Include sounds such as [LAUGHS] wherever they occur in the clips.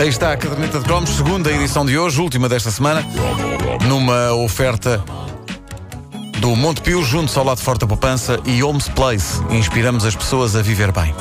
Aí está a caderneta de cromos, segunda edição de hoje, última desta semana, numa oferta do Monte Pio, junto ao lado forte da poupança e Homes Place. Inspiramos as pessoas a viver bem.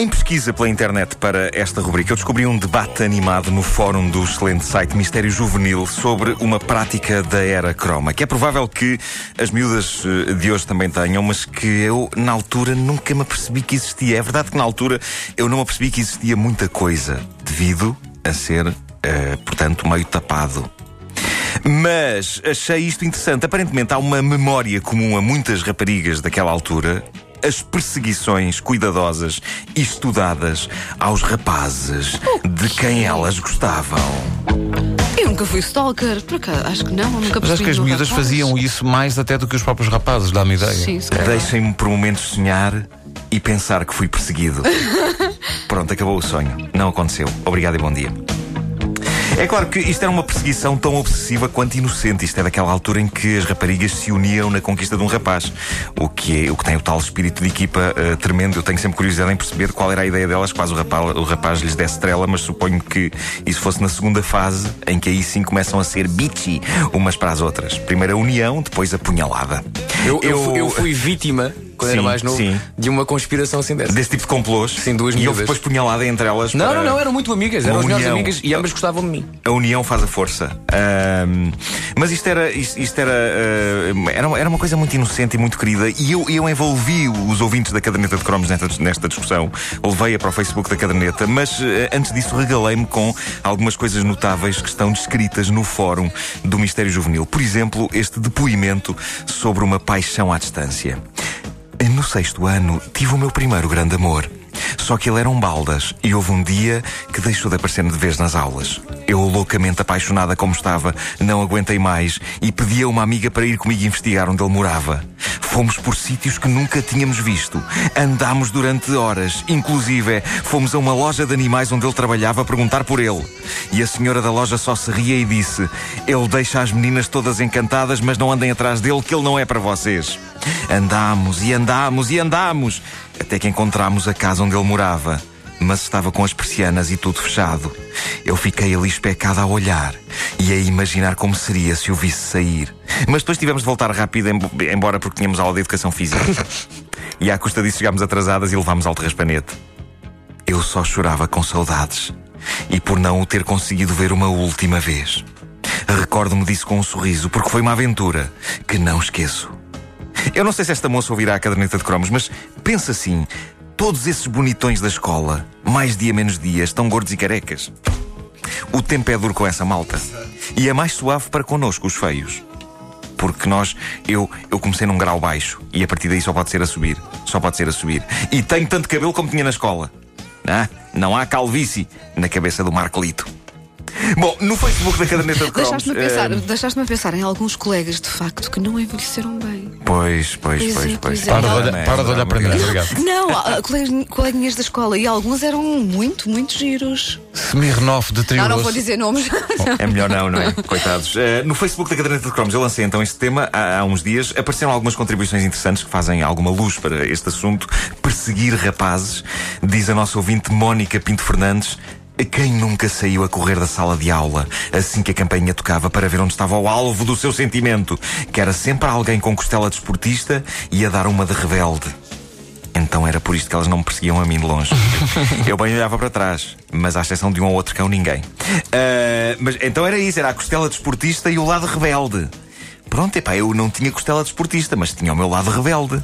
Em pesquisa pela internet para esta rubrica, eu descobri um debate animado no fórum do excelente site Mistério Juvenil sobre uma prática da era croma, que é provável que as miúdas eh, de hoje também tenham, mas que eu, na altura, nunca me apercebi que existia. É verdade que na altura eu não apercebi que existia muita coisa, devido a ser, uh, portanto, meio tapado. Mas achei isto interessante. Aparentemente há uma memória comum a muitas raparigas daquela altura as perseguições cuidadosas e estudadas aos rapazes de quem elas gostavam. Eu nunca fui stalker, por acaso, acho que não, nunca Mas acho que as miúdas rapaz. faziam isso mais até do que os próprios rapazes, dá-me ideia. Sim. Deixem-me por momentos sonhar e pensar que fui perseguido. [LAUGHS] Pronto, acabou o sonho. Não aconteceu. Obrigado e bom dia. É claro que isto era uma perseguição tão obsessiva quanto inocente. Isto é daquela altura em que as raparigas se uniam na conquista de um rapaz. O que, é, o que tem o tal espírito de equipa eh, tremendo. Eu tenho sempre curiosidade em perceber qual era a ideia delas, quase o rapaz, o rapaz lhes desse estrela, mas suponho que isso fosse na segunda fase, em que aí sim começam a ser bitchy umas para as outras. Primeiro a união, depois a punhalada. Eu, eu, fui- eu fui vítima, quando era Sim, mais novo, sim. de uma conspiração assim dessa. Desse tipo de complôs. Sim, duas E houve miúdas. depois punhalada entre elas. Não, não, não, eram muito amigas, eram as melhores amigas e ambas gostavam de mim. A união faz a força. Ahm, mas isto era, isto, isto era, ah, era, era uma coisa muito inocente e muito querida. E eu, eu envolvi os ouvintes da caderneta de cromos nesta, nesta discussão. Levei-a para o Facebook da caderneta. Mas ah, antes disso, regalei-me com algumas coisas notáveis que estão descritas no fórum do Mistério Juvenil. Por exemplo, este depoimento sobre uma paixão à distância. No sexto ano, tive o meu primeiro grande amor. Só que ele era um baldas e houve um dia que deixou de aparecer de vez nas aulas. Eu, loucamente apaixonada como estava, não aguentei mais e pedi a uma amiga para ir comigo investigar onde ele morava. Fomos por sítios que nunca tínhamos visto. Andámos durante horas. Inclusive, fomos a uma loja de animais onde ele trabalhava a perguntar por ele. E a senhora da loja só se ria e disse: Ele deixa as meninas todas encantadas, mas não andem atrás dele, que ele não é para vocês. Andámos e andámos e andámos até que encontramos a casa onde ele morava. Mas estava com as persianas e tudo fechado. Eu fiquei ali especada a olhar e a imaginar como seria se o visse sair. Mas depois tivemos de voltar rápido, embo- embora porque tínhamos aula de educação física. e à custa disso chegámos atrasadas e levámos alto raspanete. Eu só chorava com saudades e por não o ter conseguido ver uma última vez. Recordo-me disso com um sorriso, porque foi uma aventura que não esqueço. Eu não sei se esta moça ouvirá a caderneta de cromos, mas pensa assim: todos esses bonitões da escola, mais dia menos dia, estão gordos e carecas. O tempo é duro com essa malta. E é mais suave para connosco, os feios. Porque nós, eu, eu comecei num grau baixo e a partir daí só pode ser a subir. Só pode ser a subir. E tenho tanto cabelo como tinha na escola. Ah, não há calvície na cabeça do Marcolito. Bom, no Facebook da caderneta de cromos. Deixaste-me a, pensar, eh, deixaste-me a pensar em alguns colegas de facto que não envelheceram bem. Pois, pois, Pois pois, é, pois. é. Para olhar, para de olhar para mim, obrigado. Não, há colegas- coleguinhas da escola e alguns eram muito, muito giros. Smirnoff de trio Não, não vou dizer nomes. É melhor não, não é? [LAUGHS] Coitados. Eh, no Facebook da Caderneta de Cromos eu lancei então este tema há, há uns dias. Apareceram algumas contribuições interessantes que fazem alguma luz para este assunto. Perseguir rapazes, diz a nossa ouvinte Mónica Pinto Fernandes. Quem nunca saiu a correr da sala de aula assim que a campainha tocava para ver onde estava o alvo do seu sentimento? Que era sempre alguém com costela de esportista e a dar uma de rebelde. Então era por isto que elas não me perseguiam a mim de longe. [LAUGHS] Eu bem olhava para trás, mas à exceção de um ou outro cão, ninguém. Ah, mas então era isso, era a costela de esportista e o lado rebelde. Pronto, epá, eu não tinha costela de esportista, mas tinha o meu lado rebelde.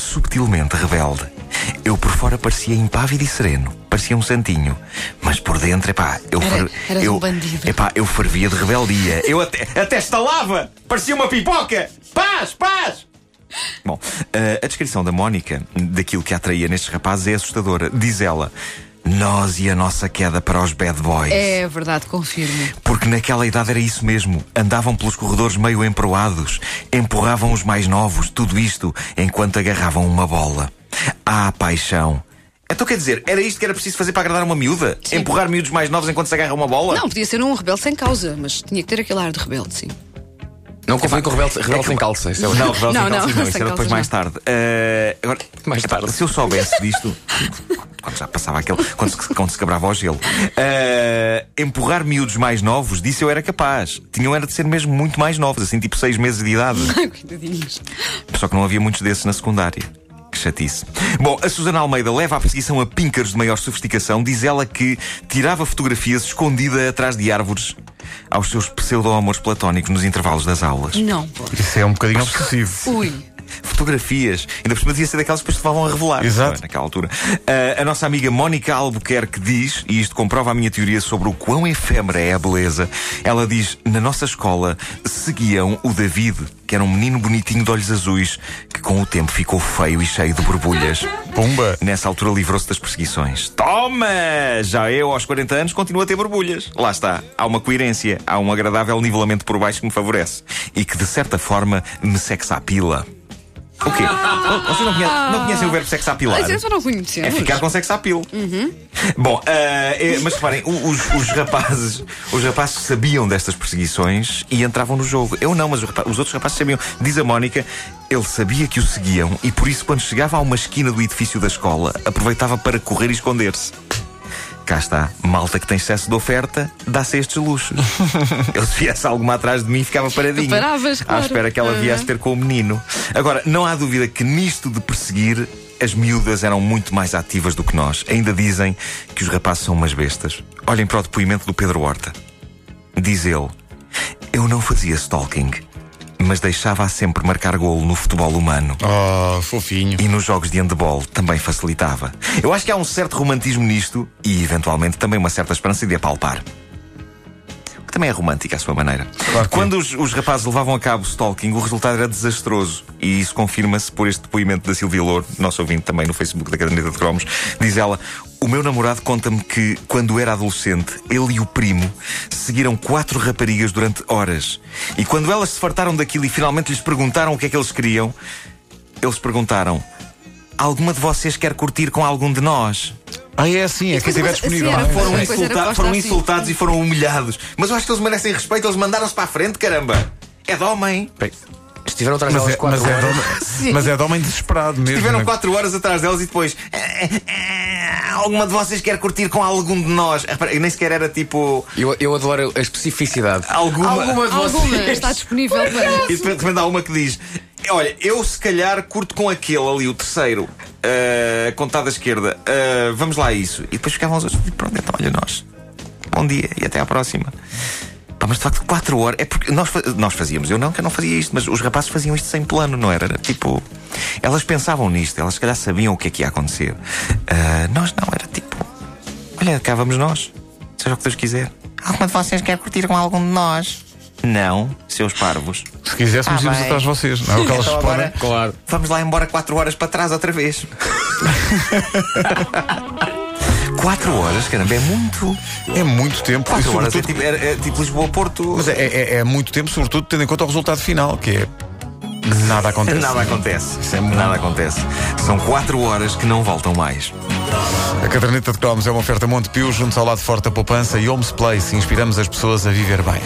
Subtilmente rebelde. Eu por fora parecia impávido e sereno, parecia um santinho. Mas por dentro, epá, eu, Era- eras eu, um bandido. epá, eu fervia de rebeldia. Eu até, até estalava! Parecia uma pipoca! Paz, paz! Bom, eh, a descrição da Mónica daquilo que a atraía nestes rapazes é assustadora. Diz ela: Nós e a nossa queda para os bad boys. É verdade, confirmo. Porque naquela idade era isso mesmo. Andavam pelos corredores meio emproados, empurravam os mais novos, tudo isto enquanto agarravam uma bola. Ah, paixão! Então quer dizer, era isto que era preciso fazer para agradar uma miúda? Sim. Empurrar miúdos mais novos enquanto se agarra uma bola? Não, podia ser um rebelde sem causa, mas tinha que ter aquele ar de rebelde, sim. Não confio com o rebelde, rebelde que- sem calça. Isso é [LAUGHS] Não, não. rebelde Não, sem não, calças não, isso era depois mais tarde. Eh, agora, Mais epá, tarde. Se eu soubesse disto, quando já passava aquele. quando se, quando se quebrava o gelo, eh, empurrar miúdos mais novos, disse eu era capaz. Tinham era de ser mesmo muito mais novos, assim, tipo seis meses de idade. [LAUGHS] Só que não havia muitos desses na secundária. Chatice. Bom, a Susana Almeida leva a perseguição a píncaros de maior sofisticação. Diz ela que tirava fotografias escondida atrás de árvores aos seus pseudo-amores platónicos nos intervalos das aulas. Não, pô. Isso é um bocadinho obsessivo. [LAUGHS] Ui. Fotografias. Ainda por cima devia ser daquelas que depois te levavam a revelar. Exato. não é? Naquela altura. Ah, a nossa amiga Mónica Albuquerque diz, e isto comprova a minha teoria sobre o quão efêmera é a beleza, ela diz: na nossa escola seguiam o David, que era um menino bonitinho de olhos azuis, que com o tempo ficou feio e cheio de borbulhas. [LAUGHS] Pumba! Nessa altura livrou-se das perseguições. Toma! Já eu, aos 40 anos, continuo a ter borbulhas. Lá está. Há uma coerência, há um agradável nivelamento por baixo que me favorece. E que, de certa forma, me sexa a pila. O quê? [LAUGHS] Vocês não conhecem, não conhecem o verbo sexapilar? Mas isso não conhecemos. É ficar com sexapil. Bom, ah, é, mas reparem, os, os rapazes os rapazes sabiam destas perseguições e entravam no jogo. Eu não, mas os outros rapazes sabiam. Diz a Mónica, ele sabia que o seguiam e por isso, quando chegava a uma esquina do edifício da escola, aproveitava para correr e esconder-se. Cá está, malta que tem excesso de oferta, dá-se estes luxos. [LAUGHS] Eu se viesse alguma atrás de mim, ficava paradinho. Paravas, À claro. espera que ela viesse ter com o menino. Agora, não há dúvida que nisto de perseguir, as miúdas eram muito mais ativas do que nós. Ainda dizem que os rapazes são umas bestas. Olhem para o depoimento do Pedro Horta. Diz ele: Eu não fazia stalking, mas deixava-a sempre marcar golo no futebol humano. Oh, fofinho. E nos jogos de handball também facilitava. Eu acho que há um certo romantismo nisto e, eventualmente, também uma certa esperança de apalpar. Que também é romântica à sua maneira. Claro que Quando os, os rapazes levavam a cabo o stalking, o resultado era desastroso. E isso confirma-se por este depoimento da Silvia Louro, nosso ouvinte também no Facebook da Caderneta de Cromos. Diz ela: O meu namorado conta-me que, quando era adolescente, ele e o primo seguiram quatro raparigas durante horas. E quando elas se fartaram daquilo e finalmente lhes perguntaram o que é que eles queriam, eles perguntaram: Alguma de vocês quer curtir com algum de nós? Ah, é assim, é quem estiver disponível. assim era- é? Foram, insulta- foram assim. insultados e foram humilhados. Mas eu acho que eles merecem respeito, eles mandaram-se para a frente, caramba! É de homem! Estiveram atrás Mas delas é, quatro mas, é de horas. homem, [LAUGHS] mas é de homem desesperado mesmo. Estiveram né? quatro horas atrás delas e depois. "Eh, eh, Alguma de vocês quer curtir com algum de nós? Repara, Nem sequer era tipo. Eu, eu adoro a especificidade. Alguma. Alguma de Alguma vocês. está disponível para. E de repente há uma que diz: Olha, eu se calhar curto com aquele ali, o terceiro, uh, contado à esquerda. Uh, vamos lá a isso. E depois ficavam os outros: Pronto, então olha nós. Bom dia e até à próxima. Pá, mas de facto, quatro horas. É porque nós, nós fazíamos, eu não, que eu não fazia isto, mas os rapazes faziam isto sem plano, não era? Era tipo. Elas pensavam nisto, elas se calhar sabiam o que é que ia acontecer. Uh, nós não, era tipo. Olha, cá vamos nós. Seja o que Deus quiser. Alguma de vocês quer curtir com algum de nós? Não, seus parvos. Se quiséssemos, íamos bem. atrás de vocês. Não é o que elas Então respondem. agora Claro. vamos lá embora quatro horas para trás outra vez. [LAUGHS] quatro horas, caramba, é muito. É muito tempo. E Quatro horas é tipo, é, é tipo Lisboa-Porto. mas é, é- é muito tempo, sobretudo tendo em conta o resultado final, que é. Nada acontece. Nada acontece. Isso é Nada acontece. São quatro horas que não voltam mais. A caderneta de cromos é uma oferta Montepio, junto ao lado forte da poupança e Homes Place. Inspiramos as pessoas a viver bem.